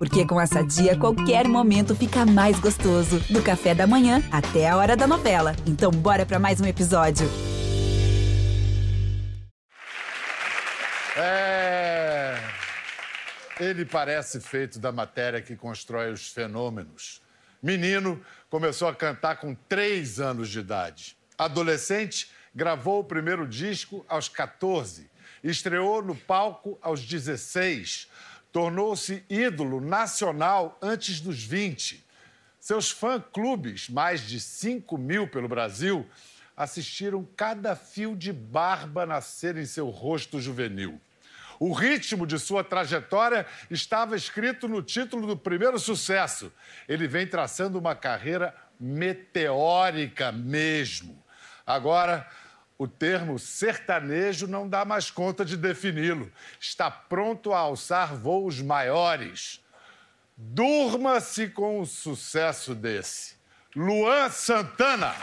Porque com essa dia, qualquer momento fica mais gostoso. Do café da manhã até a hora da novela. Então, bora para mais um episódio. É. Ele parece feito da matéria que constrói os fenômenos. Menino começou a cantar com três anos de idade. Adolescente, gravou o primeiro disco aos 14. Estreou no palco aos 16. Tornou-se ídolo nacional antes dos 20. Seus fã-clubes, mais de 5 mil pelo Brasil, assistiram cada fio de barba nascer em seu rosto juvenil. O ritmo de sua trajetória estava escrito no título do primeiro sucesso. Ele vem traçando uma carreira meteórica mesmo. Agora, o termo sertanejo não dá mais conta de defini-lo. Está pronto a alçar voos maiores. Durma-se com um sucesso desse. Luan Santana.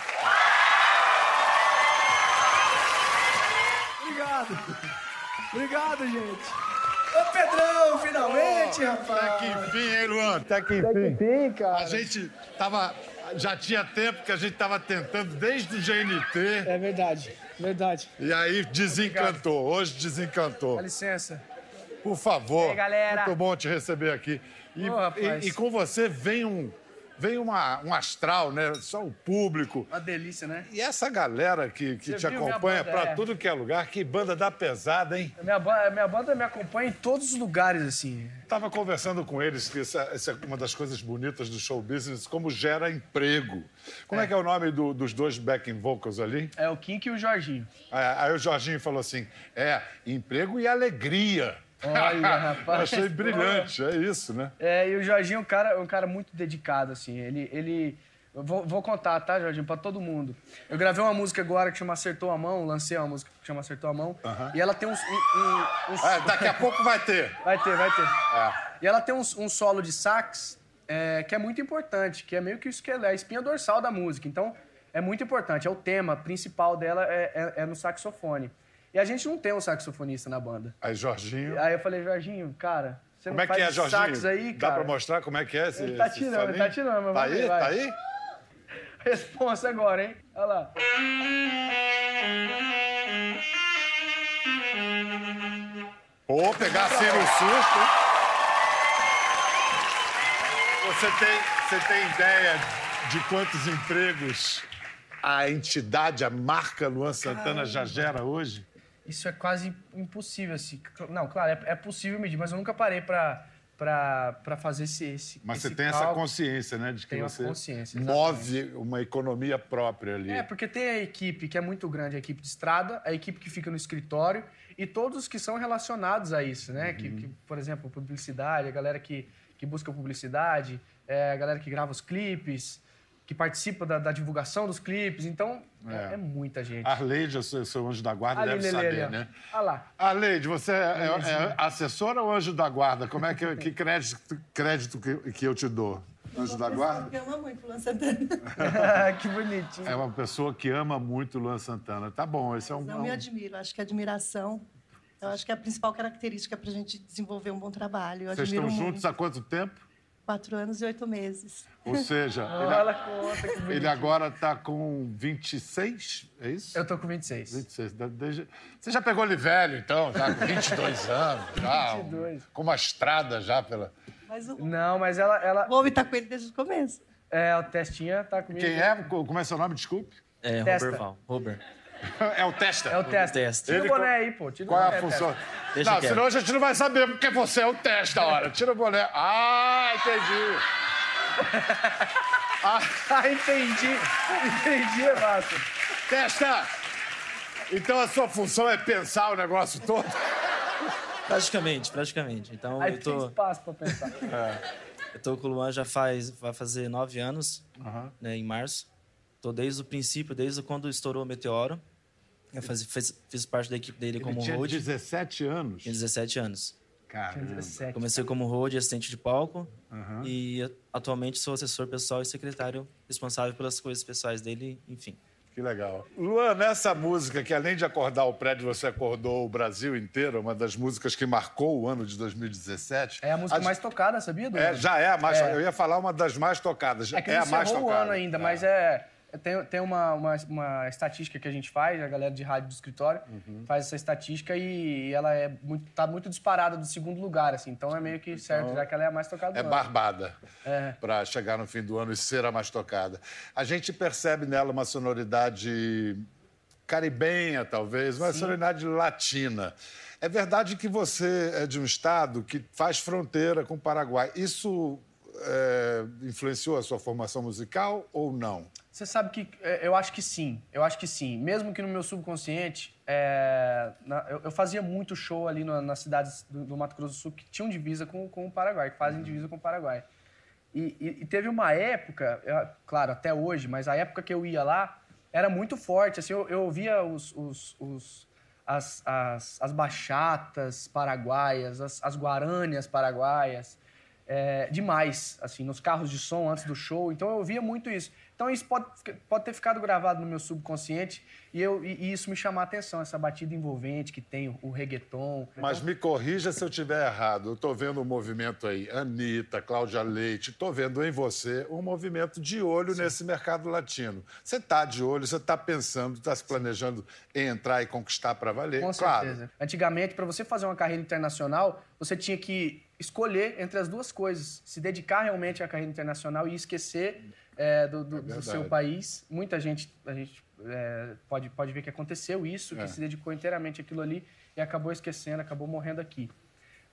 Obrigado. Obrigado, gente. Ô, Pedrão, finalmente, rapaz. Até que enfim, hein, Luan? Até que Até que enfim, cara. A gente tava. Já tinha tempo que a gente tava tentando desde o GNT. É verdade, verdade. E aí desencantou. Hoje desencantou. Dá licença. Por favor. E aí, galera? Muito bom te receber aqui. E, rapaz. e- e com você vem um. Vem uma, um astral, né? Só o público. Uma delícia, né? E essa galera que, que Você te acompanha pra é. tudo que é lugar, que banda da pesada, hein? Minha, ba- minha banda me acompanha em todos os lugares, assim. Tava conversando com eles que essa, essa é uma das coisas bonitas do show business, como gera emprego. Como é, que é o nome do- dos dois backing vocals ali? É o Kink e o Jorginho. É, Aí o Jorginho falou assim: é, emprego e alegria. Olha, rapaz. Achei brilhante, é isso, né? É, e o Jorginho é um cara, um cara muito dedicado, assim. Ele. ele... Vou, vou contar, tá, Jorginho, pra todo mundo. Eu gravei uma música agora que chama Acertou a Mão, lancei uma música que chama Acertou a Mão. E ela tem uns. Um, um- uns- É, daqui a pouco vai ter. Vai ter, vai ter. É. E ela tem um, um solo de sax é, que é muito importante, que é meio que isso que é a espinha dorsal da música. Então, é muito importante. É o tema principal dela é, é- é no saxofone. E a gente não tem um saxofonista na banda. Aí, Jorginho. Aí eu falei, Jorginho, cara, você Como não é que faz é, esse Jorginho? sax aí, Dá cara? pra mostrar como é que é esse Ele tá esse tirando, ele solinho? tá tirando, mas Tá aí? ver. Tá aí? Responsa agora, hein? Olha lá. Ou pegar assim no susto. Você tem, você tem ideia de quantos empregos a entidade, a marca Luan Santana já gera hoje? Isso é quase impossível, assim. Não, claro, é, é possível medir, mas eu nunca parei pra, pra fazer esse, esse Mas você esse tem essa cálculo. consciência, né? De que Tenho você move uma economia própria ali. É, porque tem a equipe que é muito grande, a equipe de estrada, a equipe que fica no escritório e todos que são relacionados a isso, né? Que, que, por exemplo, publicidade, a galera que, que busca publicidade, é, a galera que grava os clipes, que participa da, da divulgação dos clipes. Então, é, É. é muita gente. Arleide, seu, seu anjo da guarda, Ali, deve Lelê, saber, ali, né? Olha lá. Arleide, você é, é- é assessora ou anjo da guarda? Como é que, que crédito, crédito que, que eu te dou? Anjo da guarda? Eu amo muito o Luan Santana. que bonitinho. É uma pessoa que ama muito o Luan Santana. Tá bom, esse é um. Não me admiro. Acho que a admiração, eu acho que é a principal característica para a gente desenvolver um bom trabalho. Eu Vocês estão muito. juntos há quanto tempo? Quatro anos e oito meses. Ou seja, Olha a conta, ele, ele agora tá com 26, é isso? Eu tô com 26. 26. da- desde- Você já pegou ele velho, então, já com 22 anos, já, um- 22. com uma estrada já pela... Mas o Não, mas ela... ela o homem está com ele desde o começo. é, o Testinha tá comigo. Quem é? Como é seu nome? Desculpe. É, Testa. Robert Val. Robert. É o Testa. É o Testa. Testa. Tira Ele o boné aí, pô. Tira o Qual é boné, a função? Deixa não, quieto. senão a gente não vai saber porque você é o Testa, hora. Tira o boné. Ah, entendi. Ah, entendi. Entendi, é massa. Testa! Então a sua função é pensar o negócio todo? Praticamente, praticamente. Então Aí eu tem tô, espaço pra pensar. eu tô com o Luan já faz, vai fazer nove anos, né, em março. Tô desde o princípio, desde quando estourou o Meteoro. Eu faz, fiz, fiz parte da equipe dele Ele como tinha road. 17 anos. Tinha 17 anos. Caramba. 17. Comecei como road, assistente de palco. E atualmente sou assessor pessoal e secretário responsável pelas coisas pessoais dele, enfim. Que legal. Luan, nessa música, que além de acordar o prédio, você acordou o Brasil inteiro, uma das músicas que marcou o ano de 2017. É a música mais tocada, sabia, É, já é a mais. Eu ia falar uma das mais tocadas. É que é a mais encerrou o tocada. ano ainda, mas é. Tem, tem uma, uma, uma estatística que a gente faz, a galera de rádio do escritório Uhum. faz essa estatística e ela é muito, tá muito disparada do segundo lugar, assim. Então é meio que certo, já que ela é a mais tocada É ano. barbada É. para chegar no fim do ano e ser a mais tocada. A gente percebe nela uma sonoridade caribenha, talvez, uma sonoridade latina. É verdade que você é de um estado que faz fronteira com o Paraguai. Isso é, influenciou a sua formação musical ou não? Você sabe que é, eu acho que sim, eu acho que sim. Mesmo que no meu subconsciente, é, na- eu, eu fazia muito show ali na- nas cidades do, do Mato Grosso do Sul que tinham divisa com, com o Paraguai, que fazem divisa com o Paraguai. E, e- e teve uma época, eu- claro, até hoje, mas a época que eu ia lá era muito forte. Assim, eu, eu ouvia os, os- os- as, as, as bachatas paraguaias, as, as guarânias paraguaias é, demais, assim, nos carros de som antes do show. Então eu ouvia muito isso. Então isso pode, pode ter ficado gravado no meu subconsciente e, eu, e, e isso me chamar a atenção, essa batida envolvente que tem o, o reggaeton. Mas Então, me corrija se eu estiver errado. Eu estou vendo um movimento aí, Anitta, Cláudia Leite, estou vendo em você um movimento de olho nesse mercado latino. Você está de olho, você está pensando, está se planejando em entrar e conquistar para valer. Com claro. certeza. Antigamente, para você fazer uma carreira internacional, você tinha que escolher entre as duas coisas. Se dedicar realmente à carreira internacional e esquecer é, do, do- do verdade. seu país. Muita gente, a gente é, pode, pode ver que aconteceu isso, que É. se dedicou inteiramente àquilo ali e acabou esquecendo, acabou morrendo aqui.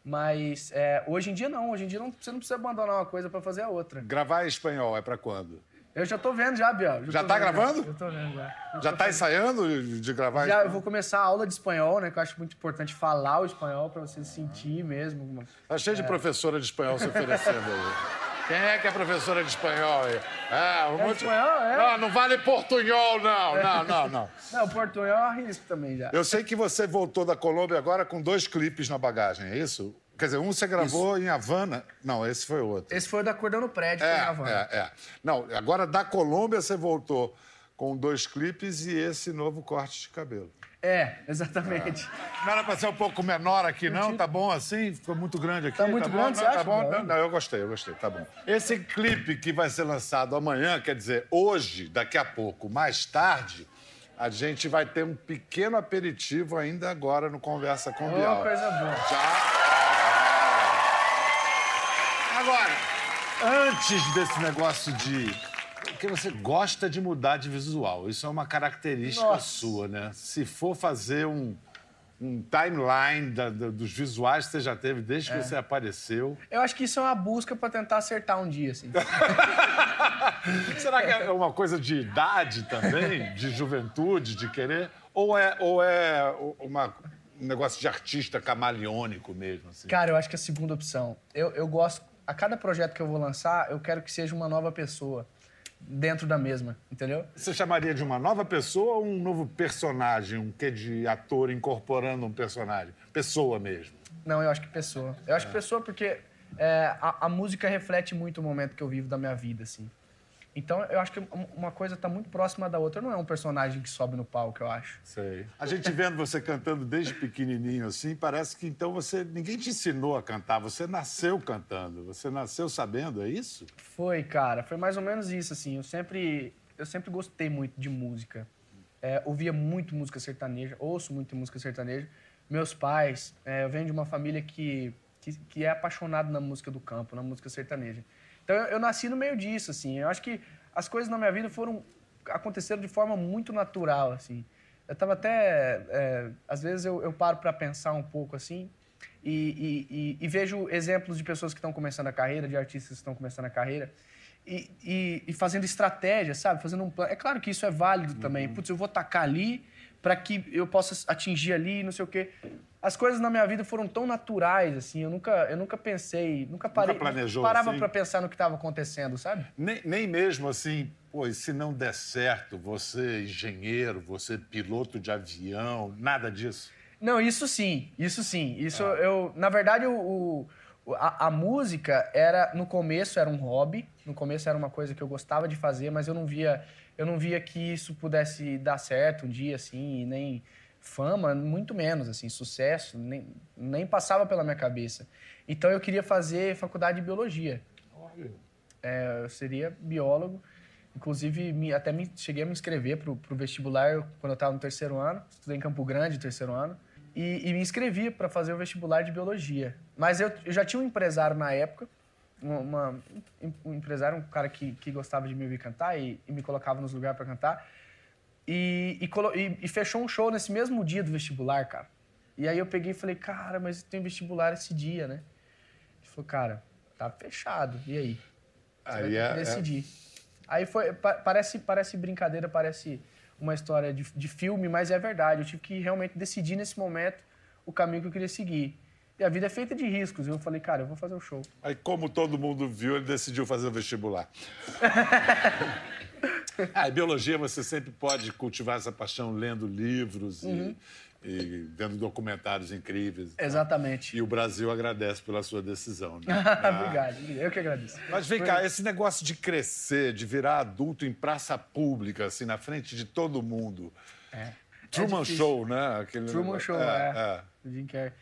Mas é, hoje em dia não. Hoje em dia não, você não precisa abandonar uma coisa para fazer a outra. Gravar em espanhol é para quando? Eu já tô vendo já, Biel. Já tô tá vendo gravando? Eu tô vendo já. Eu Já está fazendo- ensaiando de gravar Já, eu vou começar a aula de espanhol, né? Que eu acho muito importante falar o espanhol para você sentir mesmo. Tá cheio de professora de espanhol se oferecendo aí. Quem é que é professora de espanhol aí? É, um É monte... espanhol, é? Não, não vale portunhol, não. Não, não, não. Não, o portunhol eu arrisco também já. Eu sei que você voltou da Colômbia agora com dois clipes na bagagem, é isso? Quer dizer, um você gravou em Havana. Não, esse foi outro. Esse foi o da Cordão no Prédio, É, foi na Havana. é, é. Não, agora da Colômbia você voltou com dois clipes e esse novo corte de cabelo. É, exatamente. Não era pra ser um pouco menor aqui, não? Tá bom assim? Ficou muito grande aqui? Tá muito bom? grande, não, você Tá acha, bom? Bruno? Não, não, eu gostei, eu gostei, tá bom. Esse clipe que vai ser lançado amanhã, quer dizer, hoje, daqui a pouco, mais tarde, a gente vai ter um pequeno aperitivo ainda agora no Conversa com Bial. coisa boa. Já. Agora, antes desse negócio de. Porque você gosta de mudar de visual. Isso é uma característica Nossa. sua, né? Se for fazer um, um timeline da- da- dos visuais que você já teve desde É. que você apareceu. Eu acho que isso é uma busca pra tentar acertar um dia, assim. Será que é uma coisa de idade também? De juventude, de querer? Ou é, ou é uma, um negócio de artista camaleônico mesmo? Assim? Cara, eu acho que é a segunda opção. Eu, eu gosto... A cada projeto que eu vou lançar, eu quero que seja uma nova pessoa dentro da mesma, entendeu? Você chamaria de uma nova pessoa ou um novo personagem? Um quê de ator incorporando um personagem? Pessoa mesmo. Não, eu acho que pessoa. Eu acho que pessoa porque é, a, a música reflete muito o momento que eu vivo da minha vida, assim. Então, eu acho que um- uma coisa tá muito próxima da outra. Não é um personagem que sobe no palco, eu acho. Sei. A gente vendo você cantando desde pequenininho assim, parece que então você ninguém te ensinou a cantar, você nasceu cantando, você nasceu sabendo, é isso? Foi, cara. Foi mais ou menos isso, assim. Eu sempre, eu sempre gostei muito de música. É, ouvia muito música sertaneja, ouço muito música sertaneja. Meus pais, é, eu venho de uma família que, que, que é apaixonado na música do campo, na música sertaneja. Então, eu, eu nasci no meio disso, assim. Eu acho que as coisas na minha vida foram... Aconteceram de forma muito natural, assim. Eu tava até... é, às vezes eu, eu paro para pensar um pouco, assim, e, e- e- e vejo exemplos de pessoas que estão começando a carreira, de artistas que estão começando a carreira, e, fazendo estratégia, sabe? Fazendo um plano. É claro que isso é válido também. Putz, eu vou tacar ali para que eu possa atingir ali, não sei o quê. As coisas na minha vida foram tão naturais, assim. Eu nunca, eu nunca pensei, nunca parei. planejou Parava assim? para pensar no que estava acontecendo, sabe? Nem, nem mesmo assim, pô, e se não der certo, você engenheiro, você piloto de avião, nada disso. Não, isso sim, isso sim. Isso eu, na verdade, o, o, A, a música era, no começo, era um hobby. No começo era uma coisa que eu gostava de fazer, mas eu não via, eu não via que isso pudesse dar certo um dia, assim, e nem fama, muito menos, assim, sucesso, nem, nem passava pela minha cabeça. Então eu queria fazer faculdade de biologia. É, eu seria biólogo. Inclusive, me, até me, cheguei a me inscrever para o vestibular quando eu estava no terceiro ano. Estudei em Campo Grande, terceiro ano. E, e me inscrevi para fazer o vestibular de biologia. Mas eu, eu já tinha um empresário na época, uma, uma, um empresário, um cara que, que gostava de me ouvir cantar e, e me colocava nos lugares para cantar. E, e, e, fechou um show nesse mesmo dia do vestibular, cara. E aí eu peguei e falei, cara, mas tem vestibular esse dia, né? Ele falou, cara, tá fechado. E aí? Você aí é, decidir. É... Aí foi, parece, parece brincadeira, parece uma história de, de filme, mas é verdade. Eu tive que realmente decidir nesse momento o caminho que eu queria seguir. E a vida é feita de riscos. Eu falei, cara, eu vou fazer o show. Aí, como todo mundo viu, ele decidiu fazer o vestibular. ah, em biologia você sempre pode cultivar essa paixão lendo livros uhum. e e vendo documentários incríveis. Exatamente. Tá? E o Brasil agradece pela sua decisão. Né? Obrigado, eu que agradeço. Mas vem Foi... cá, esse negócio de crescer, de virar adulto em praça pública, assim, na frente de todo mundo. É. Truman é Show, né? Aquele Truman negócio. Show, é. é. Jim Carrey.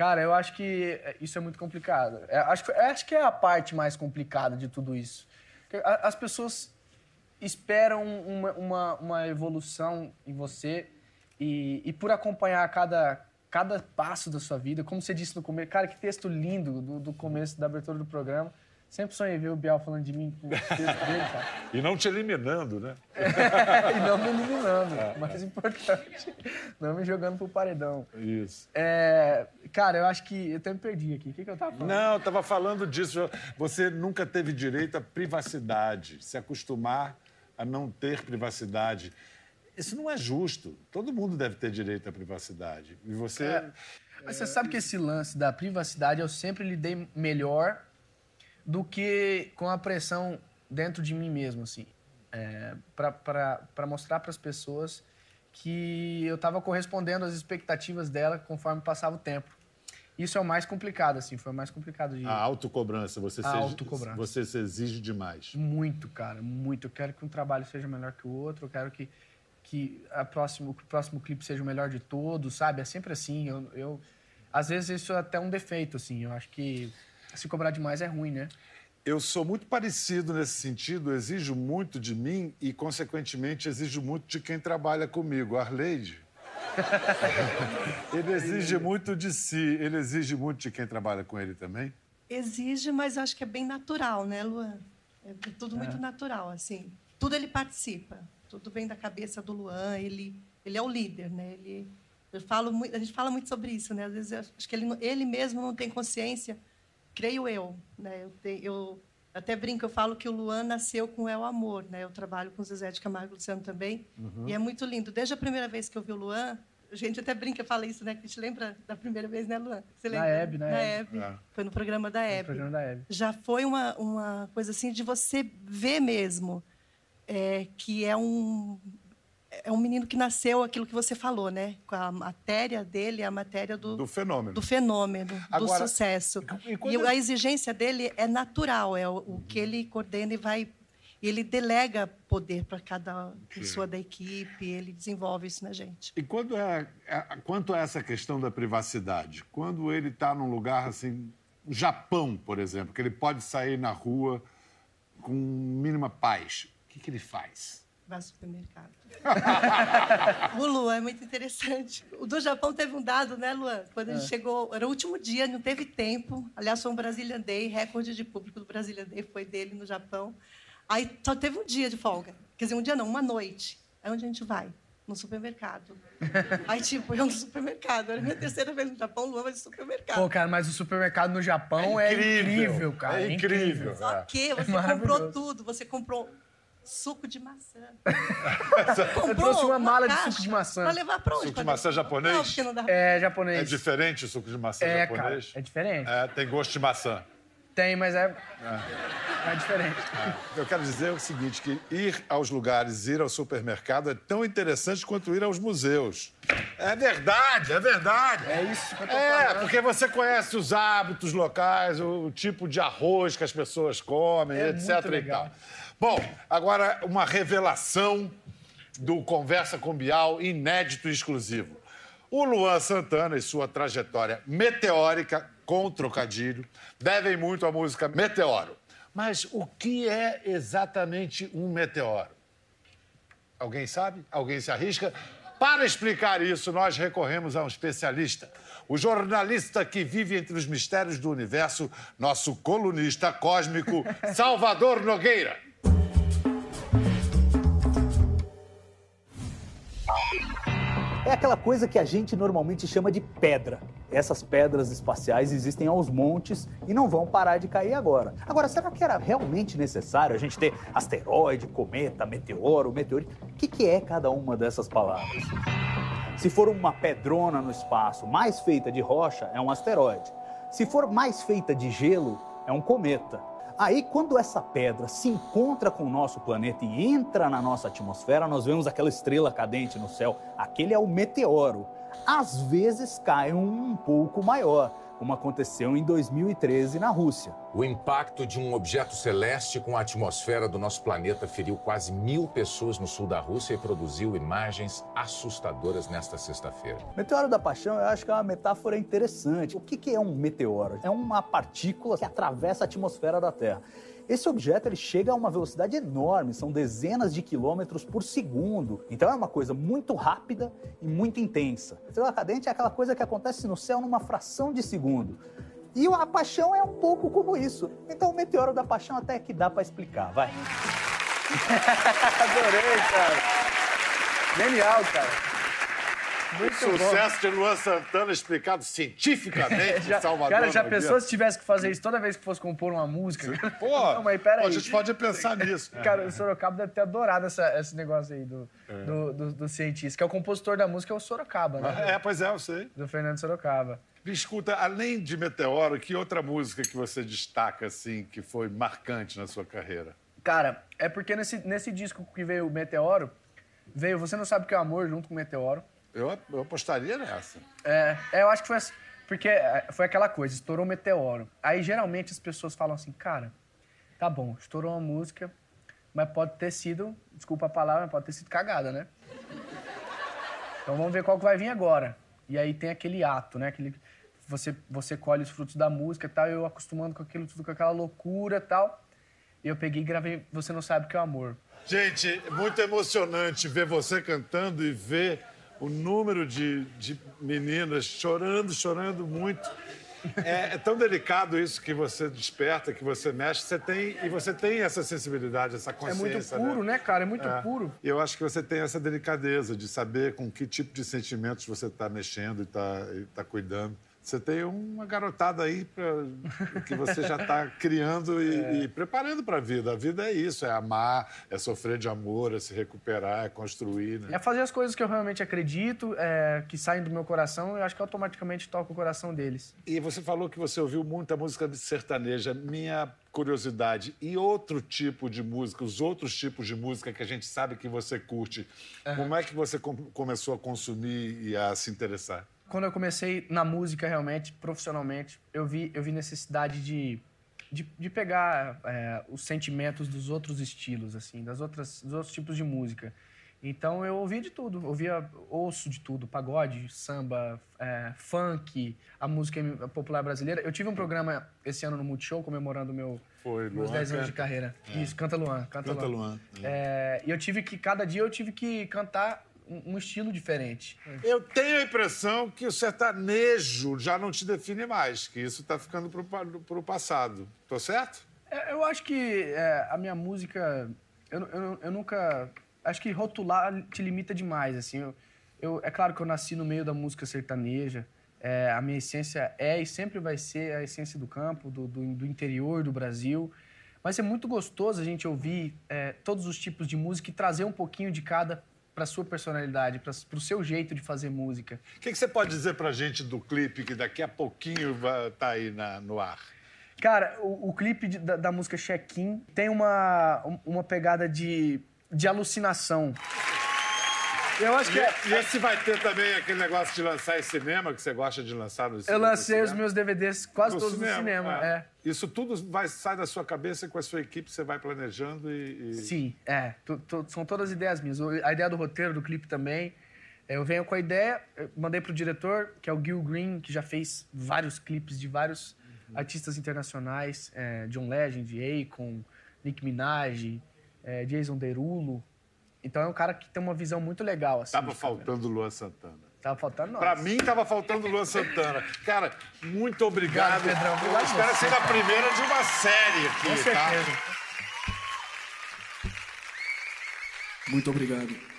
Cara, eu acho que isso é muito complicado. É, acho, acho que é a parte mais complicada de tudo isso. As pessoas esperam uma, uma, uma evolução em você e, e por acompanhar cada, cada passo da sua vida, como você disse no começo, cara, que texto lindo do, do começo da abertura do programa. Sempre sonhei ver o Bial falando de mim com o texto dele, cara. E não te eliminando, né? É, e não me eliminando. É, mais é. importante, não me jogando pro paredão. Isso. É, cara, eu acho que. Eu até me perdi aqui. O que, que eu tava falando? Não, eu tava falando disso. Você nunca teve direito à privacidade, se acostumar a não ter privacidade. Isso não é justo. Todo mundo deve ter direito à privacidade. E você. É. Mas você sabe que esse lance da privacidade eu sempre lidei melhor do que com a pressão dentro de mim mesmo, assim. É, para mostrar para as pessoas que eu estava correspondendo às expectativas dela conforme passava o tempo. Isso é o mais complicado, assim, foi o mais complicado de... A autocobrança, você, a se, autocobrança. você se exige demais. Muito, cara, muito. Eu quero que um trabalho seja melhor que o outro, eu quero que que, a próximo, que o próximo clipe seja o melhor de todos, sabe? É sempre assim. Eu, eu, às vezes isso é até um defeito, assim. Eu acho que se cobrar demais é ruim, né? Eu sou muito parecido nesse sentido, exijo muito de mim e, consequentemente, exijo muito de quem trabalha comigo. Arleide. ele exige muito de si. Ele exige muito de quem trabalha com ele também? Exige, mas acho que é bem natural, né, Luan? É tudo muito é. natural, assim. Tudo ele participa tudo vem da cabeça do Luan, ele, ele é o líder, né? Ele, eu falo muito, a gente fala muito sobre isso, né? Às vezes acho que ele, ele mesmo não tem consciência, creio eu, né? Eu, te, eu até brinco, eu falo que o Luan nasceu com El Amor, né? Eu trabalho com o Zezé de Camargo Luciano também, uhum. e é muito lindo. Desde a primeira vez que eu vi o Luan, a gente até brinca, fala isso, né? Que a gente lembra da primeira vez, né, Luan? Você lembra? Na Hebe, né? Na Hebe. É. Foi no programa da Hebe. programa da Hebe. Já foi uma, uma coisa assim de você ver mesmo é, que é um é um menino que nasceu aquilo que você falou, né? Com a matéria dele, a matéria do, do fenômeno, do fenômeno, Agora, do sucesso. E, e a exigência dele é natural, é o, o, que ele coordena e vai ele delega poder para cada pessoa da equipe, ele desenvolve isso na gente. E quando é, é quanto a essa questão da privacidade, quando ele está num lugar assim, Japão, por exemplo, que ele pode sair na rua com mínima paz, que, que ele faz? Vai ao supermercado. o Luan é muito interessante. O do Japão teve um dado, né, Luan? Quando é. ele chegou, era o último dia, não teve tempo. Aliás, foi um Brazilian Day, recorde de público do Brazilian Day foi dele no Japão. Aí só teve um dia de folga. Quer dizer, um dia não, uma noite. Aí onde a gente vai? No supermercado. Aí, tipo, eu no supermercado. Era minha terceira vez no Japão, Luan vai no supermercado. Pô, cara, mas o supermercado no Japão é incrível, é incrível cara. É incrível. Só que você é comprou tudo. Você comprou suco de maçã. eu trouxe uma mala de suco de maçã. Pra levar pra onde? Suco de maçã japonês? Não, porque não dá... É japonês. É diferente o suco de maçã é, japonês? Cara, é diferente. É, tem gosto de maçã. Tem, mas é, é diferente. Eu quero dizer o seguinte, que ir aos lugares, ir ao supermercado é tão interessante quanto ir aos museus. É verdade, é verdade. É isso que eu tô É, falando. porque você conhece os hábitos locais, o, o tipo de arroz que as pessoas comem, É etc. muito e legal. tal. Bom, agora uma revelação do Conversa com Bial, inédito e exclusivo. O Luan Santana e sua trajetória meteórica com trocadilho devem muito à música Meteoro. Mas o que é exatamente um meteoro? Alguém sabe? Alguém se arrisca? Para explicar isso, nós recorremos a um especialista, o jornalista que vive entre os mistérios do universo, nosso colunista cósmico, Salvador Nogueira. Aquela coisa que a gente normalmente chama de pedra. Essas pedras espaciais existem aos montes e não vão parar de cair agora. Agora, será que era realmente necessário a gente ter asteroide, cometa, meteoro, meteorito? O que, que é cada uma dessas palavras? Se for uma pedrona no espaço mais feita de rocha, é um asteroide. Se for mais feita de gelo, é um cometa. Aí, quando essa pedra se encontra com o nosso planeta e entra na nossa atmosfera, nós vemos aquela estrela cadente no céu. Aquele é o meteoro. Às vezes cai um pouco maior, como aconteceu em 2013 na Rússia. O impacto de um objeto celeste com a atmosfera do nosso planeta feriu quase mil pessoas no sul da Rússia e produziu imagens assustadoras nesta sexta-feira. Meteoro da Paixão, eu acho que é uma metáfora interessante. O que é um meteoro? É uma partícula que atravessa a atmosfera da Terra. Esse objeto ele chega a uma velocidade enorme, são dezenas de quilômetros por segundo. Então é uma coisa muito rápida e muito intensa. Estrela cadente é aquela coisa que acontece no céu numa fração de segundo. E a paixão é um pouco como isso. Então o meteoro da paixão até que dá para explicar, vai. Adorei, cara. Genial, cara. Muito bom. Sucesso de Luan Santana explicado cientificamente em Salvador. cara, já pensou se tivesse que fazer isso toda vez que fosse compor uma música? Pô, Não, mas peraí. a gente pode pensar nisso. Cara, o Sorocaba deve ter adorado essa- esse negócio aí do, É. do, do- do cientista, que é o compositor da música, é o Sorocaba, né? É, pois é, eu sei. Do Fernando Sorocaba. Me escuta, além de Meteoro, que outra música que você destaca, assim, que foi marcante na sua carreira? Cara, é porque nesse, nesse disco que veio o Meteoro, veio Você Não Sabe O Que é Amor junto com o Meteoro. Eu, eu apostaria nessa. É, é, eu acho que foi assim, porque é, foi aquela coisa, estourou o meteoro. Aí geralmente as pessoas falam assim, cara, tá bom, estourou uma música, mas pode ter sido, desculpa a palavra, mas pode ter sido cagada, né? Então vamos ver qual que vai vir agora. E aí tem aquele ato, né? Aquele, você, você colhe os frutos da música e tal, eu acostumando com aquilo tudo, com aquela loucura e tal. E eu peguei e gravei Você Não Sabe O Que é o Amor. Gente, muito emocionante ver você cantando e ver o número de, de meninas chorando, chorando muito. É, é tão delicado isso que você desperta, que você mexe. Você tem, e você tem essa sensibilidade, essa É consciência. muito puro, né, cara? É muito É. puro. E eu acho que você tem essa delicadeza de saber com que tipo de sentimentos você está mexendo e está tá cuidando. Você tem uma garotada aí pra- que você já está criando É. e, e preparando para a vida. A vida é isso, é amar, é sofrer de amor, é se recuperar, é construir. Né? É fazer as coisas que eu realmente acredito, é, que saem do meu coração, eu acho que automaticamente toca o coração deles. E você falou que você ouviu muita música sertaneja. Minha curiosidade, e outro tipo de música, os outros tipos de música que a gente sabe que você curte, como é que você com- começou a consumir e a se interessar? Quando eu comecei na música realmente, profissionalmente, eu vi, eu vi necessidade de, de, de pegar é, os sentimentos dos outros estilos, assim, das outras, dos outros tipos de música. Então eu ouvia de tudo, ouvia, ouço de tudo, pagode, samba, é, funk, a música popular brasileira. Eu tive um programa esse ano no Multishow comemorando meu, Foi, meus Luan 10 anos de carreira. Isso, canta Luan, canta, Canta Luan. Luan. É, e eu tive que, cada dia eu tive que cantar um, um estilo diferente. Eu tenho a impressão que o sertanejo já não te define mais, que isso está ficando para o passado. Tô certo? É, eu acho que é, a minha música, eu, eu, eu nunca, acho que rotular te limita demais, assim. Eu, eu- é claro que eu nasci no meio da música sertaneja, é, a minha essência é e sempre vai ser a essência do campo, do, do, do interior do Brasil. Mas é muito gostoso a gente ouvir é, todos os tipos de música e trazer um pouquinho de cada para sua personalidade, para o seu jeito de fazer música. O que, que você pode dizer para gente do clipe que daqui a pouquinho vai estar aí na- no ar? Cara, o, o clipe de- da, da música Check-in tem uma, um- uma pegada de, de alucinação. Eu acho que E, é, e esse vai ter também aquele negócio de lançar em cinema, que você gosta de lançar no eu cinema. lancei os meus DVDs quase No todos no cinema. É. Isso tudo vai sai da sua cabeça e com a sua equipe você vai planejando e. e- Sim, é. Tu- tu- são todas ideias minhas. O- A ideia do roteiro, do clipe também. É, Eu venho com a ideia, eu mandei pro diretor, que é o Gil Green, que já fez vários clipes de vários artistas internacionais. é, John Legend, Akon, Nick Minaj, é, Jason Derulo. Então é um cara que tem uma visão muito legal. Assim, Tava faltando o Luan Santana. Tava faltando nós. Pra mim, tava faltando o Luan Santana. Cara, muito obrigado. Obrigado, Pedrão. Obrigado Espero você, ser a primeira de uma série aqui, Com tá? certeza. Muito obrigado.